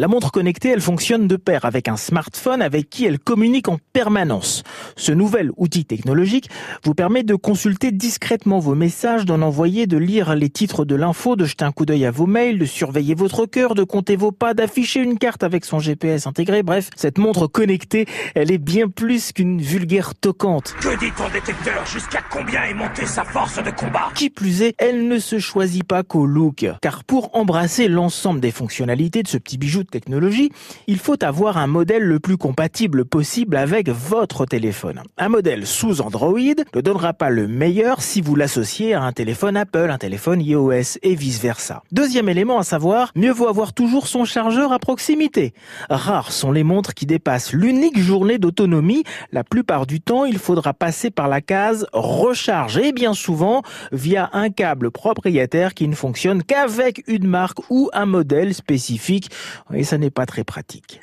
La montre connectée, elle fonctionne de pair avec un smartphone avec qui elle communique en permanence. Ce nouvel outil technologique vous permet de consulter discrètement vos messages, d'en envoyer, de lire les titres de l'info, de jeter un coup d'œil à vos mails, de surveiller votre cœur, de compter vos pas, d'afficher une carte avec son GPS intégré. Bref, cette montre connectée, elle est bien plus qu'une vulgaire toquante. Que dit ton détecteur? Jusqu'à combien est montée sa force de combat? Qui plus est, elle ne se choisit pas qu'au look. Car pour embrasser l'ensemble des fonctionnalités de ce petit bijou de technologie, il faut avoir un modèle le plus compatible possible avec votre téléphone. Un modèle sous Android ne donnera pas le meilleur si vous l'associez à un téléphone Apple, un téléphone iOS et vice versa. Deuxième élément à savoir, mieux vaut avoir toujours son chargeur à proximité. Rares sont les montres qui dépassent l'unique journée d'autonomie. La plupart du temps, il faudra passer par la case recharge et bien souvent via un câble propriétaire qui ne fonctionne qu'avec une marque ou un modèle spécifique et ça n'est pas très pratique.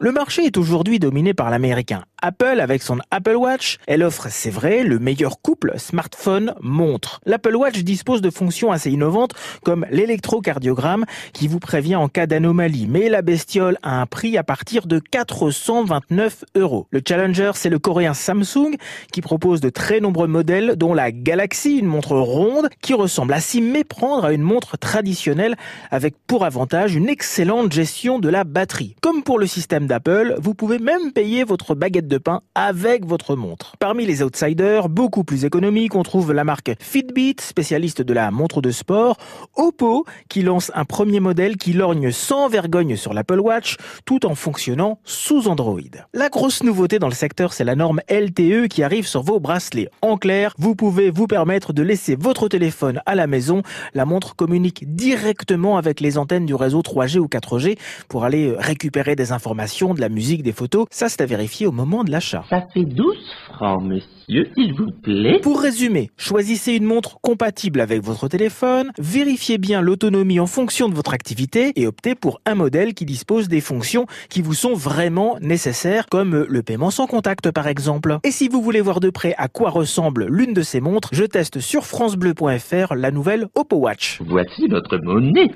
Le marché est aujourd'hui dominé par l'américain Apple avec son Apple Watch. Elle offre, c'est vrai, le meilleur couple smartphone-montre. L'Apple Watch dispose de fonctions assez innovantes comme l'électrocardiogramme qui vous prévient en cas d'anomalie. Mais la bestiole a un prix à partir de 429 euros. Le Challenger, c'est le coréen Samsung qui propose de très nombreux modèles dont la Galaxy, une montre ronde qui ressemble à s'y méprendre à une montre traditionnelle avec pour avantage une excellente gestion de la batterie. Comme pour le système d'Apple, vous pouvez même payer votre baguette de pain avec votre montre. Parmi les outsiders, beaucoup plus économiques, on trouve la marque Fitbit, spécialiste de la montre de sport, Oppo, qui lance un premier modèle qui lorgne sans vergogne sur l'Apple Watch, tout en fonctionnant sous Android. La grosse nouveauté dans le secteur, c'est la norme LTE qui arrive sur vos bracelets. En clair, vous pouvez vous permettre de laisser votre téléphone à la maison. La montre communique directement avec les antennes du réseau 3G ou 4G pour aller récupérer des informations, de la musique, des photos. Ça, c'est à vérifier au moment de l'achat. Ça fait 12 francs, monsieur, s'il vous plaît. Pour résumer, choisissez une montre compatible avec votre téléphone, vérifiez bien l'autonomie en fonction de votre activité et optez pour un modèle qui dispose des fonctions qui vous sont vraiment nécessaires, comme le paiement sans contact par exemple. Et si vous voulez voir de près à quoi ressemble l'une de ces montres, je teste sur francebleu.fr la nouvelle Oppo Watch. Voici notre monnaie.